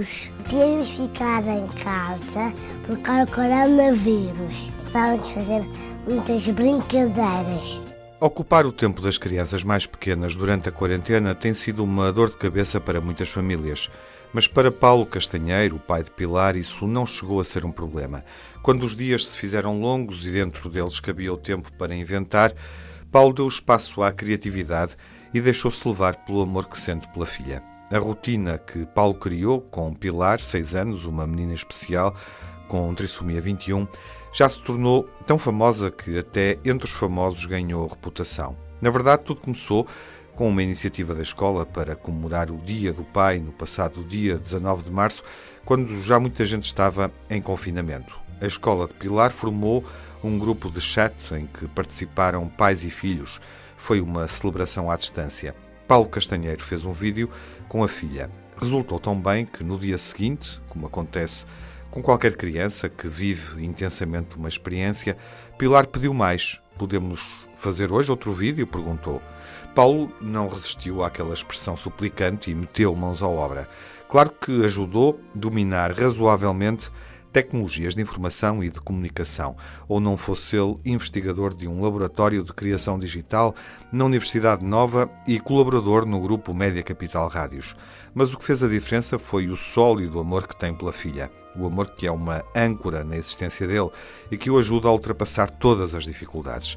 de ficar em casa por causa do coronavírus. Estávamos a fazer muitas brincadeiras. Ocupar o tempo das crianças mais pequenas durante a quarentena tem sido uma dor de cabeça para muitas famílias. Mas para Paulo Castanheiro, pai de Pilar, isso não chegou a ser um problema. Quando os dias se fizeram longos e dentro deles cabia o tempo para inventar, Paulo deu espaço à criatividade e deixou-se levar pelo amor que sente pela filha. A rotina que Paulo criou com Pilar, seis anos, uma menina especial, com trissomia 21, já se tornou tão famosa que até entre os famosos ganhou reputação. Na verdade, tudo começou com uma iniciativa da escola para comemorar o Dia do Pai no passado dia 19 de março, quando já muita gente estava em confinamento. A escola de Pilar formou um grupo de chat em que participaram pais e filhos. Foi uma celebração à distância. Paulo Castanheiro fez um vídeo com a filha. Resultou tão bem que no dia seguinte, como acontece com qualquer criança que vive intensamente uma experiência, Pilar pediu mais. Podemos fazer hoje outro vídeo? perguntou. Paulo não resistiu àquela expressão suplicante e meteu mãos à obra. Claro que ajudou a dominar razoavelmente tecnologias de informação e de comunicação, ou não fosse ele investigador de um laboratório de criação digital na Universidade Nova e colaborador no grupo Média Capital Rádios. Mas o que fez a diferença foi o sólido amor que tem pela filha, o amor que é uma âncora na existência dele e que o ajuda a ultrapassar todas as dificuldades.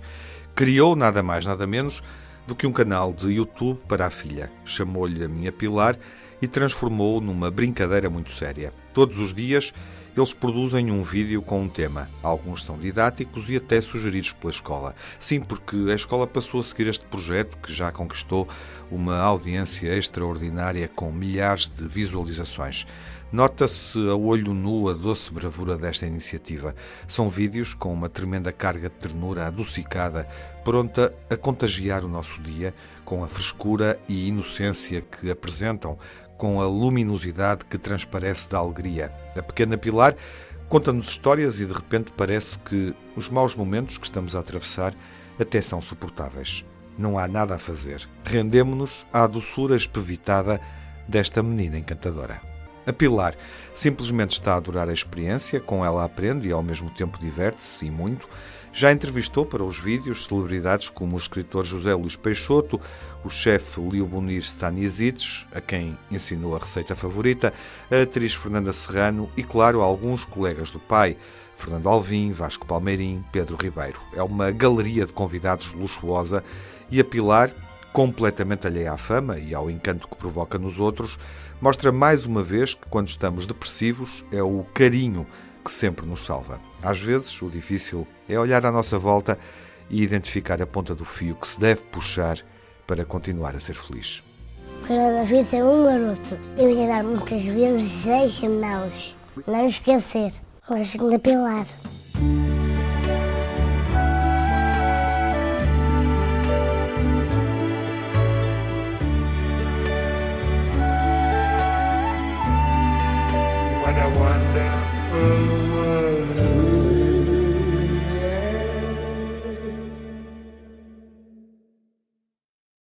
Criou nada mais, nada menos do que um canal de YouTube para a filha. Chamou-lhe a minha Pilar e transformou-o numa brincadeira muito séria. Todos os dias eles produzem um vídeo com um tema. Alguns são didáticos e até sugeridos pela escola. Sim, porque a escola passou a seguir este projeto que já conquistou uma audiência extraordinária com milhares de visualizações. Nota-se a olho nu a doce bravura desta iniciativa. São vídeos com uma tremenda carga de ternura adocicada, pronta a contagiar o nosso dia com a frescura e inocência que apresentam, com a luminosidade que transparece da alegria. A pequena Pilar conta-nos histórias e de repente parece que os maus momentos que estamos a atravessar até são suportáveis. Não há nada a fazer. Rendemo-nos à doçura espevitada desta menina encantadora. A Pilar simplesmente está a adorar a experiência, com ela aprende e ao mesmo tempo diverte-se e muito. Já entrevistou para os vídeos celebridades como o escritor José Luís Peixoto, o chefe Liobonir Stanisic, a quem ensinou a receita favorita, a atriz Fernanda Serrano e, claro, alguns colegas do pai, Fernando Alvim, Vasco Palmeirim, Pedro Ribeiro. É uma galeria de convidados luxuosa e a Pilar, completamente alheia à fama e ao encanto que provoca nos outros, mostra mais uma vez que quando estamos depressivos é o carinho que sempre nos salva. Às vezes, o difícil é olhar à nossa volta e identificar a ponta do fio que se deve puxar para continuar a ser feliz. O coronavírus é um maroto. Eu ia dar muitas vezes seis mãos. Não esquecer. Hoje na Pilar.